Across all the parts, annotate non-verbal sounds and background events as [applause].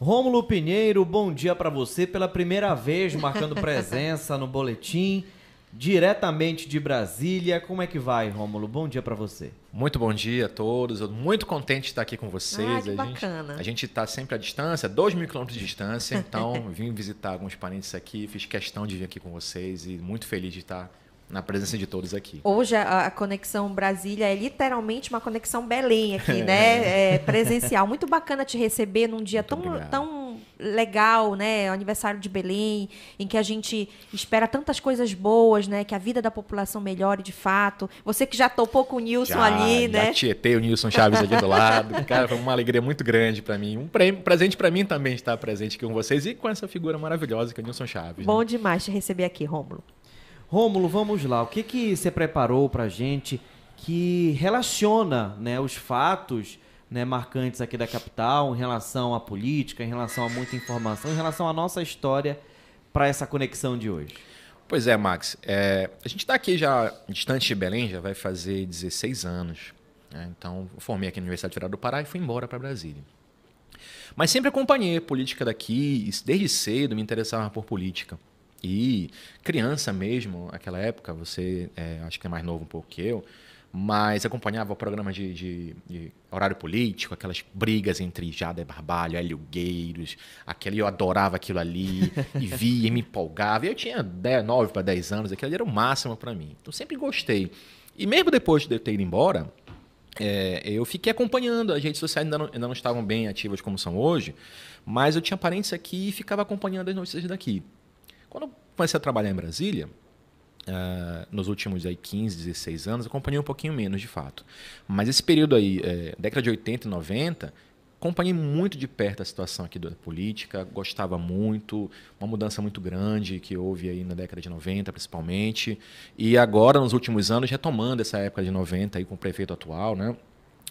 Rômulo Pinheiro, bom dia para você pela primeira vez marcando [laughs] presença no boletim diretamente de Brasília. Como é que vai, Rômulo? Bom dia para você. Muito bom dia a todos. Muito contente de estar aqui com vocês. Ah, que a bacana. Gente, a gente está sempre à distância, 2 mil quilômetros de distância. Então, [laughs] vim visitar alguns parentes aqui, fiz questão de vir aqui com vocês e muito feliz de estar na presença de todos aqui. Hoje a, a conexão Brasília é literalmente uma conexão Belém aqui, [laughs] né? É, presencial. Muito bacana te receber num dia tão, tão legal, né? O aniversário de Belém, em que a gente espera tantas coisas boas, né? Que a vida da população melhore de fato. Você que já topou com o Nilson já, ali, já né? Tietei o Nilson Chaves aqui do lado. [laughs] Cara, foi uma alegria muito grande para mim. Um presente para mim também estar presente aqui com vocês e com essa figura maravilhosa que é o Nilson Chaves. Bom né? demais te receber aqui, Rômulo. Rômulo, vamos lá. O que, que você preparou para gente que relaciona né, os fatos né, marcantes aqui da capital em relação à política, em relação a muita informação, em relação à nossa história para essa conexão de hoje? Pois é, Max. É, a gente está aqui já distante de Belém, já vai fazer 16 anos. Né? Então, eu formei aqui na Universidade Federal do Pará e fui embora para Brasília. Mas sempre acompanhei política daqui, desde cedo me interessava por política. E criança mesmo, naquela época, você é, acho que é mais novo um pouco que eu, mas acompanhava o programa de, de, de, horário político, aquelas brigas entre Jada Barbalho, Hélio Gueiros, aquele, eu adorava aquilo ali, e [laughs] via e me empolgava. E eu tinha 10, 9 para 10 anos, aquilo ali era o máximo para mim. Então sempre gostei. E mesmo depois de eu ter ido embora, é, eu fiquei acompanhando. As redes sociais ainda não, ainda não estavam bem ativas como são hoje, mas eu tinha parentes aqui e ficava acompanhando as notícias daqui. Quando eu comecei a trabalhar em Brasília, uh, nos últimos aí, 15, 16 anos, acompanhei um pouquinho menos, de fato. Mas esse período aí, é, década de 80 e 90, acompanhei muito de perto a situação aqui da política, gostava muito, uma mudança muito grande que houve aí na década de 90, principalmente. E agora, nos últimos anos, retomando essa época de 90 aí com o prefeito atual, né?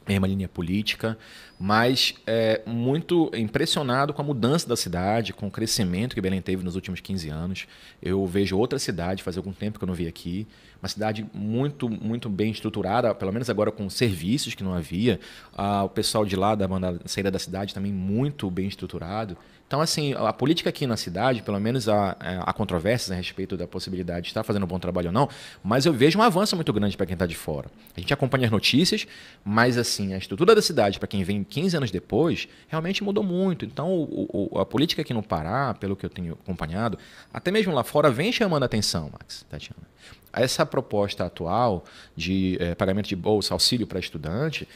Mesma linha política, mas é, muito impressionado com a mudança da cidade, com o crescimento que Belém teve nos últimos 15 anos. Eu vejo outra cidade, faz algum tempo que eu não vi aqui, uma cidade muito muito bem estruturada, pelo menos agora com serviços que não havia. Ah, o pessoal de lá da banda, saída da cidade também muito bem estruturado. Então, assim, a política aqui na cidade, pelo menos há, é, há controvérsias a respeito da possibilidade de estar fazendo um bom trabalho ou não, mas eu vejo um avanço muito grande para quem está de fora. A gente acompanha as notícias, mas, assim, a estrutura da cidade, para quem vem 15 anos depois, realmente mudou muito. Então, o, o, a política aqui no Pará, pelo que eu tenho acompanhado, até mesmo lá fora, vem chamando a atenção, Max, Tatiana. Essa proposta atual de é, pagamento de bolsa, auxílio para estudante,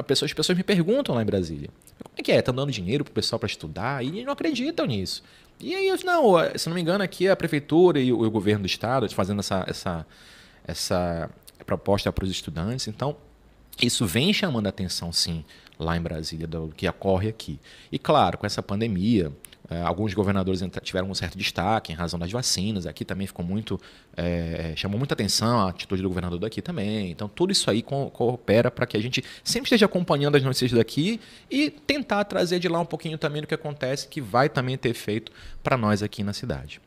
pessoa, as pessoas me perguntam lá em Brasília: como é que é? Estão dando dinheiro para o pessoal para estudar? E não acreditam nisso. E aí, não, se não me engano, aqui a prefeitura e o, o governo do estado fazendo essa, essa, essa proposta para os estudantes. Então, isso vem chamando a atenção, sim, lá em Brasília, do que ocorre aqui. E claro, com essa pandemia, alguns governadores tiveram um certo destaque em razão das vacinas. Aqui também ficou muito. É, chamou muita atenção a atitude do governador daqui também. Então, tudo isso aí co coopera para que a gente sempre esteja acompanhando as notícias daqui e tentar trazer de lá um pouquinho também do que acontece, que vai também ter efeito para nós aqui na cidade.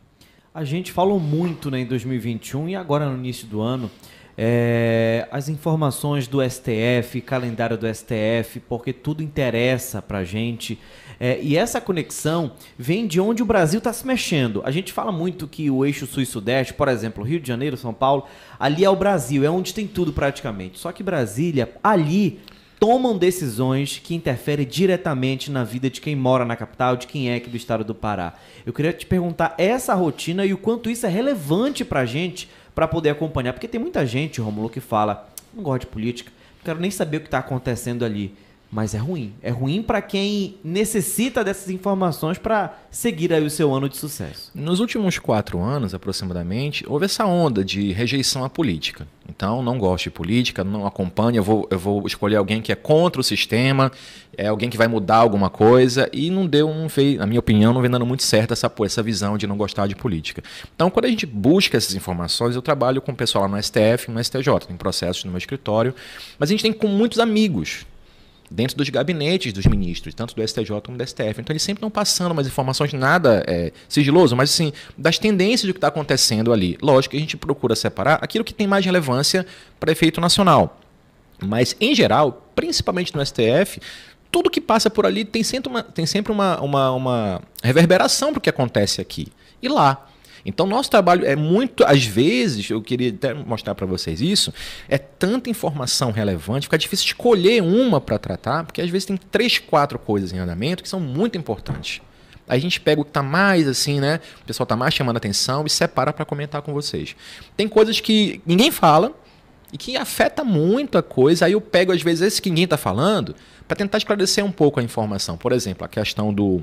A gente falou muito né, em 2021 e agora no início do ano. É, as informações do STF, calendário do STF, porque tudo interessa para a gente. É, e essa conexão vem de onde o Brasil está se mexendo. A gente fala muito que o eixo sul e sudeste, por exemplo, Rio de Janeiro, São Paulo, ali é o Brasil, é onde tem tudo praticamente. Só que Brasília, ali tomam decisões que interferem diretamente na vida de quem mora na capital, de quem é aqui do estado do Pará. Eu queria te perguntar essa rotina e o quanto isso é relevante para a gente para poder acompanhar, porque tem muita gente, Romulo, que fala, não gosto de política, não quero nem saber o que está acontecendo ali. Mas é ruim. É ruim para quem necessita dessas informações para seguir aí o seu ano de sucesso. Nos últimos quatro anos, aproximadamente, houve essa onda de rejeição à política. Então, não gosto de política, não acompanho, eu vou, eu vou escolher alguém que é contra o sistema, é alguém que vai mudar alguma coisa, e não deu, não fez, na minha opinião, não vem dando muito certo essa, essa visão de não gostar de política. Então, quando a gente busca essas informações, eu trabalho com o pessoal lá no STF, no STJ, tem processos no meu escritório, mas a gente tem com muitos amigos dentro dos gabinetes dos ministros, tanto do STJ como do STF. Então eles sempre estão passando umas informações nada é, sigiloso, mas assim, das tendências do que está acontecendo ali. Lógico que a gente procura separar aquilo que tem mais relevância para efeito nacional. Mas, em geral, principalmente no STF, tudo que passa por ali tem sempre uma, tem sempre uma, uma, uma reverberação para o que acontece aqui e lá. Então, nosso trabalho é muito, às vezes, eu queria até mostrar para vocês isso, é tanta informação relevante, fica difícil escolher uma para tratar, porque às vezes tem três, quatro coisas em andamento que são muito importantes. Aí a gente pega o que está mais assim, né? O pessoal está mais chamando atenção e separa para comentar com vocês. Tem coisas que ninguém fala e que afeta muito a coisa. Aí eu pego, às vezes, esse que ninguém está falando para tentar esclarecer um pouco a informação. Por exemplo, a questão do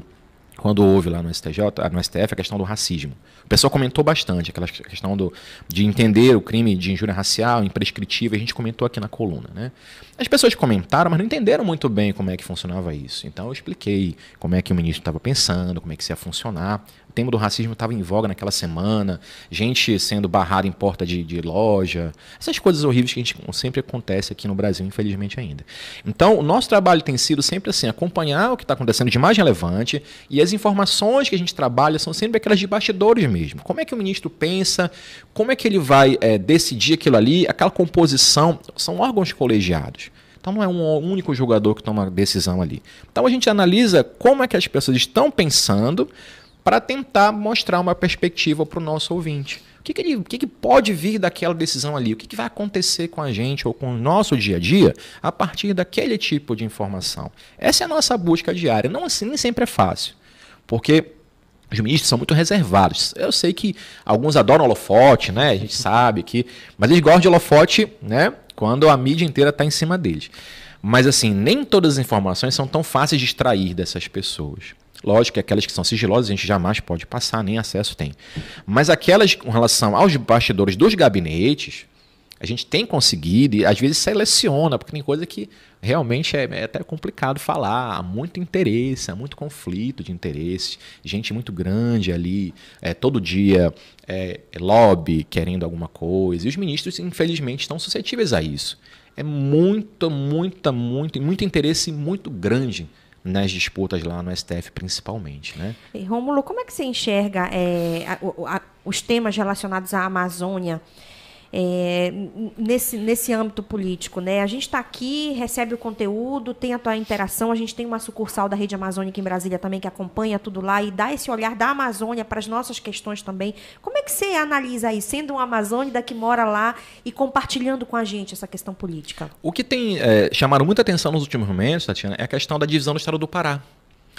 quando houve lá no STJ, no STF, a questão do racismo. O pessoal comentou bastante aquela questão do, de entender o crime de injúria racial, imprescritível, a gente comentou aqui na coluna. Né? As pessoas comentaram, mas não entenderam muito bem como é que funcionava isso. Então eu expliquei como é que o ministro estava pensando, como é que isso ia funcionar. O tema do racismo estava em voga naquela semana, gente sendo barrada em porta de, de, loja, essas coisas horríveis que a gente sempre acontece aqui no Brasil, infelizmente ainda. Então, o nosso trabalho tem sido sempre assim, acompanhar o que está acontecendo de mais relevante e as informações que a gente trabalha são sempre aquelas de bastidores mesmo. Como é que o ministro pensa, como é que ele vai é, decidir aquilo ali, aquela composição, são órgãos colegiados. Então não é um único jogador que toma decisão ali. Então a gente analisa como é que as pessoas estão pensando, para tentar mostrar uma perspectiva para o nosso ouvinte. O que, que, ele, o que, que pode vir daquela decisão ali? O que, que vai acontecer com a gente ou com o nosso dia a dia a partir daquele tipo de informação? Essa é a nossa busca diária. Não assim, nem sempre é fácil, porque os ministros são muito reservados. Eu sei que alguns adoram holofote, né? A gente sabe que. Mas eles gostam de holofote, né? Quando a mídia inteira está em cima deles. Mas assim, nem todas as informações são tão fáceis de extrair dessas pessoas. Lógico que aquelas que são sigilosas a gente jamais pode passar, nem acesso tem. Mas aquelas com relação aos bastidores dos gabinetes, a gente tem conseguido e às vezes seleciona, porque tem coisa que realmente é, é, até complicado falar. Há muito interesse, há muito conflito de interesse, gente muito grande ali, é, todo dia é, é lobby querendo alguma coisa. E os ministros, infelizmente, estão suscetíveis a isso. É muito, muita, muito, muito interesse muito grande nas disputas lá no STF, principalmente. Né? E, Rômulo, como é que você enxerga é, a, a, os temas relacionados à Amazônia? É, nesse, nesse âmbito político. Né? A gente está aqui, recebe o conteúdo, tem a tua interação, a gente tem uma sucursal da Rede Amazônica em Brasília também que acompanha tudo lá e dá esse olhar da Amazônia para as nossas questões também. Como é que você analisa aí, sendo um amazônida que mora lá e compartilhando com a gente essa questão política? O que tem é, chamado muita atenção nos últimos momentos, Tatiana, é a questão da divisão do Estado do Pará.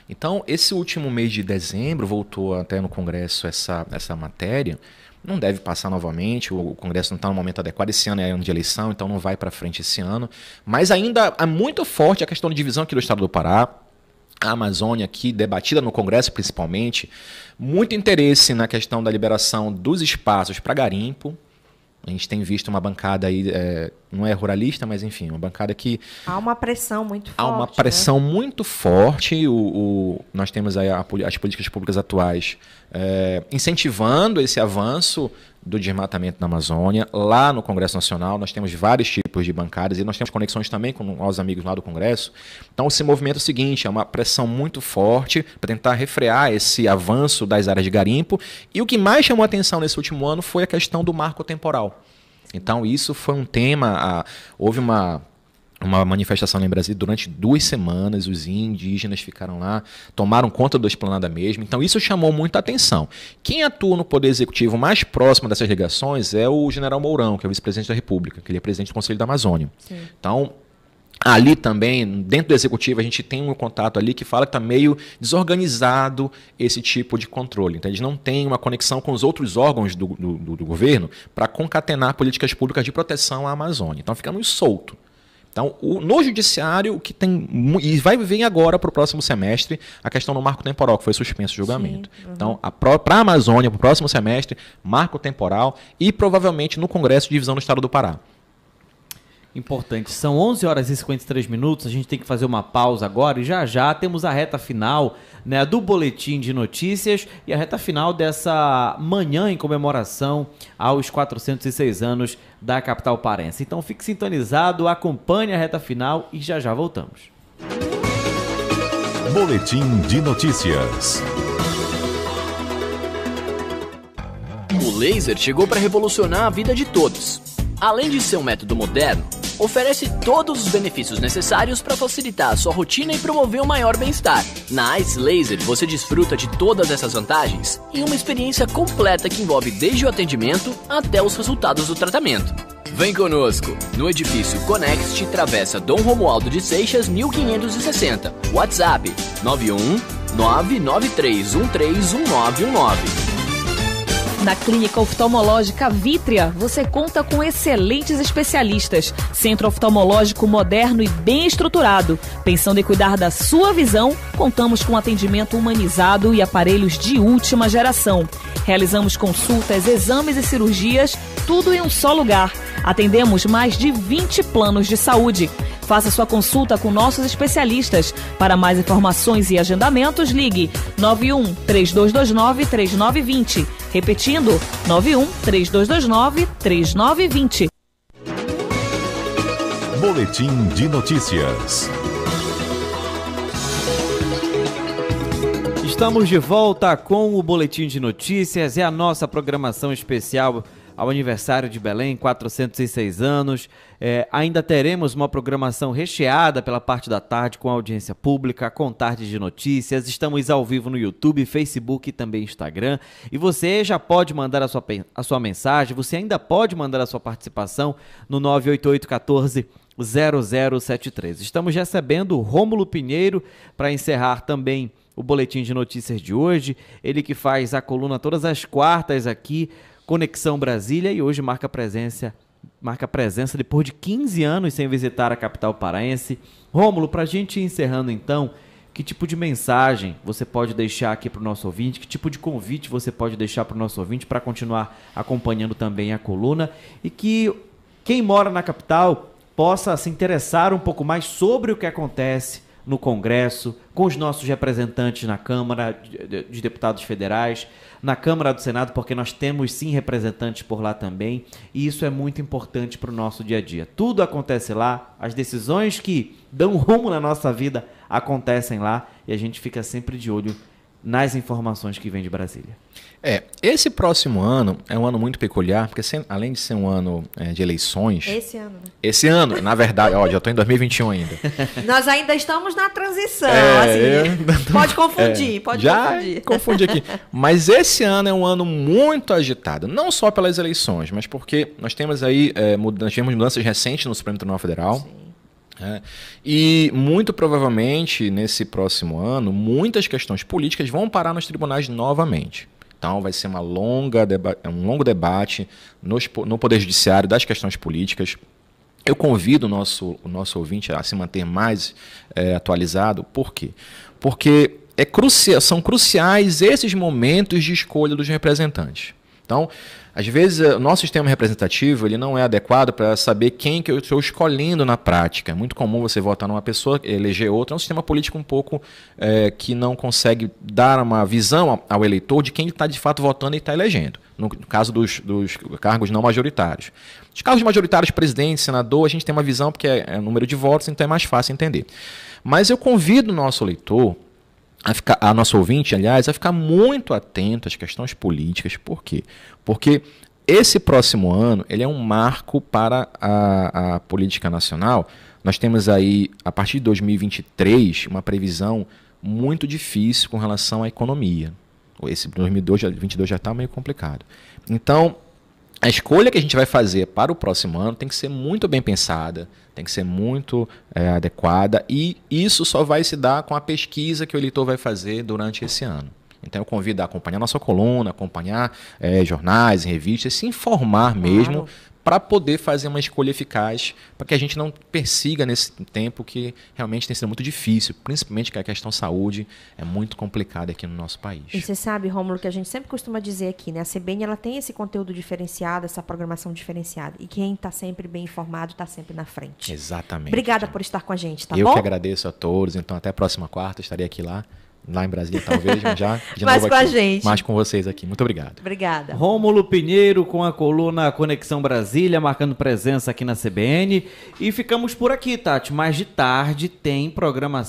Então, esse último mês de dezembro, voltou até no Congresso essa, essa matéria, não deve passar novamente, o Congresso não está no momento adequado, esse ano é ano de eleição, então não vai para frente esse ano. Mas ainda é muito forte a questão de divisão aqui do estado do Pará, a Amazônia aqui, debatida no Congresso principalmente, muito interesse na questão da liberação dos espaços para garimpo, a gente tem visto uma bancada aí, é, não é ruralista, mas enfim, uma bancada que. Há uma pressão muito forte. Há uma pressão né? muito forte. O, o, nós temos aí as políticas públicas atuais é, incentivando esse avanço do desmatamento na Amazônia. Lá no Congresso Nacional, nós temos vários tipos de bancadas e nós temos conexões também com os amigos lá do Congresso. Então, esse movimento é o seguinte: é uma pressão muito forte para tentar refrear esse avanço das áreas de garimpo. E o que mais chamou a atenção nesse último ano foi a questão do marco temporal. Então, isso foi um tema. houve uma uma manifestação lá em Brasília durante duas semanas. Os indígenas ficaram lá, tomaram conta da esplanada mesmo. Então isso chamou muita atenção. Quem atua no Poder Executivo mais próximo dessas ligações é o General Mourão, que é o vice-presidente da República, que ele é presidente do Conselho da Amazônia. Sim. Então Ali também, dentro do executivo, a gente tem um contato ali que fala que está meio desorganizado esse tipo de controle. Então, eles não têm uma conexão com os outros órgãos do, do, do governo para concatenar políticas públicas de proteção à Amazônia. Então, fica muito solto. Então, o, no judiciário, o que tem. E vai vir agora para o próximo semestre a questão do marco temporal, que foi suspenso o julgamento. Sim, uhum. Então, para a Amazônia, para o próximo semestre, marco temporal e provavelmente no Congresso de Divisão do Estado do Pará importante. São 11 horas e 53 minutos, a gente tem que fazer uma pausa agora e já já temos a reta final né, do boletim de notícias e a reta final dessa manhã em comemoração aos 406 anos da capital parense. Então fique sintonizado, acompanhe a reta final e já já voltamos. Boletim de notícias. O laser chegou para revolucionar a vida de todos. Além de ser um método moderno, oferece todos os benefícios necessários para facilitar a sua rotina e promover um maior bem-estar. Na Ice Laser você desfruta de todas essas vantagens em uma experiência completa que envolve desde o atendimento até os resultados do tratamento. Vem conosco no edifício Conext, Travessa Dom Romualdo de Seixas, 1560. WhatsApp 91 993131919. Na Clínica Oftalmológica Vítria, você conta com excelentes especialistas. Centro oftalmológico moderno e bem estruturado. Pensando em cuidar da sua visão, contamos com atendimento humanizado e aparelhos de última geração. Realizamos consultas, exames e cirurgias, tudo em um só lugar. Atendemos mais de 20 planos de saúde. Faça sua consulta com nossos especialistas. Para mais informações e agendamentos, ligue 91 3229 3920. Repetindo, 91 3229 3920. Boletim de notícias. Estamos de volta com o Boletim de Notícias. É a nossa programação especial ao aniversário de Belém, 406 anos. É, ainda teremos uma programação recheada pela parte da tarde com audiência pública, com tarde de notícias. Estamos ao vivo no YouTube, Facebook e também Instagram. E você já pode mandar a sua, a sua mensagem, você ainda pode mandar a sua participação no 98814 0073. Estamos recebendo Rômulo Pinheiro para encerrar também o boletim de notícias de hoje. Ele que faz a coluna todas as quartas aqui Conexão Brasília e hoje marca presença marca presença depois de 15 anos sem visitar a capital paraense. Rômulo, para a gente ir encerrando então, que tipo de mensagem você pode deixar aqui para o nosso ouvinte? Que tipo de convite você pode deixar para o nosso ouvinte para continuar acompanhando também a coluna e que quem mora na capital possa se interessar um pouco mais sobre o que acontece no Congresso, com os nossos representantes na Câmara de Deputados Federais, na Câmara do Senado, porque nós temos sim representantes por lá também, e isso é muito importante para o nosso dia a dia. Tudo acontece lá, as decisões que dão [laughs] rumo na nossa vida acontecem lá, e a gente fica sempre de olho nas informações que vêm de Brasília. É, esse próximo ano é um ano muito peculiar, porque sem, além de ser um ano é, de eleições. Esse ano, né? Esse ano, na verdade, ó, já estou em 2021 ainda. [laughs] Nós ainda estamos na transição, é, assim. [laughs] Pode confundir, é, pode já confundir. confundir aqui. Mas esse ano é um ano muito agitado, não só pelas eleições, mas porque nós temos aí, é, nós tivemos mudanças recentes no Supremo Tribunal Federal. Sim. É. E muito provavelmente nesse próximo ano, muitas questões políticas vão parar nos tribunais novamente. Então vai ser uma longa um longo debate nos, no Poder Judiciário das questões políticas. Eu convido o nosso, o nosso ouvinte a se manter mais é, atualizado. Por quê? Porque é crucia, são cruciais esses momentos de escolha dos representantes. Então, às vezes, o nosso sistema representativo ele não é adequado para saber quem que eu estou escolhendo na prática. É muito comum você votar numa pessoa, eleger outra. É um sistema político um pouco é, que não consegue dar uma visão ao eleitor de quem está de fato votando e está elegendo. No, caso dos, dos, cargos não majoritários. Os cargos majoritários, presidente, senador, a gente tem uma visão porque é, é número de votos, então é mais fácil entender. Mas eu convido o nosso eleitor a, ficar, a nosso ouvinte, aliás, a ficar muito atento às questões políticas. Por quê? Porque esse próximo ano ele é um marco para a, a política nacional. Nós temos aí, a partir de 2023, uma previsão muito difícil com relação à economia. Esse 2022 já está meio complicado. Então, a escolha que a gente vai fazer para o próximo ano tem que ser muito bem pensada, tem que ser muito é, adequada e isso só vai se dar com a pesquisa que o eleitor vai fazer durante esse ano. Então eu convido a acompanhar nossa coluna, acompanhar é, jornais, revistas, se informar mesmo, para poder fazer uma escolha eficaz, para que a gente não persiga nesse tempo que realmente tem sido muito difícil, principalmente que a questão saúde é muito complicada aqui no nosso país. E você sabe, Rômulo, que a gente sempre costuma dizer aqui, né? A CBN ela tem esse conteúdo diferenciado, essa programação diferenciada. E quem está sempre bem informado está sempre na frente. Exatamente. Obrigada por estar com a gente, tá Eu bom? Eu que agradeço a todos. Então, até a próxima quarta, estarei aqui lá lá em Brasília, talvez, já de [laughs] mais com aqui, a gente. Mais com vocês aqui. Muito obrigado. Obrigada. Rômulo Pinheiro com a coluna Conexão Brasília, marcando presença aqui na CBN. E ficamos por aqui, Tati. Mais de tarde tem programação.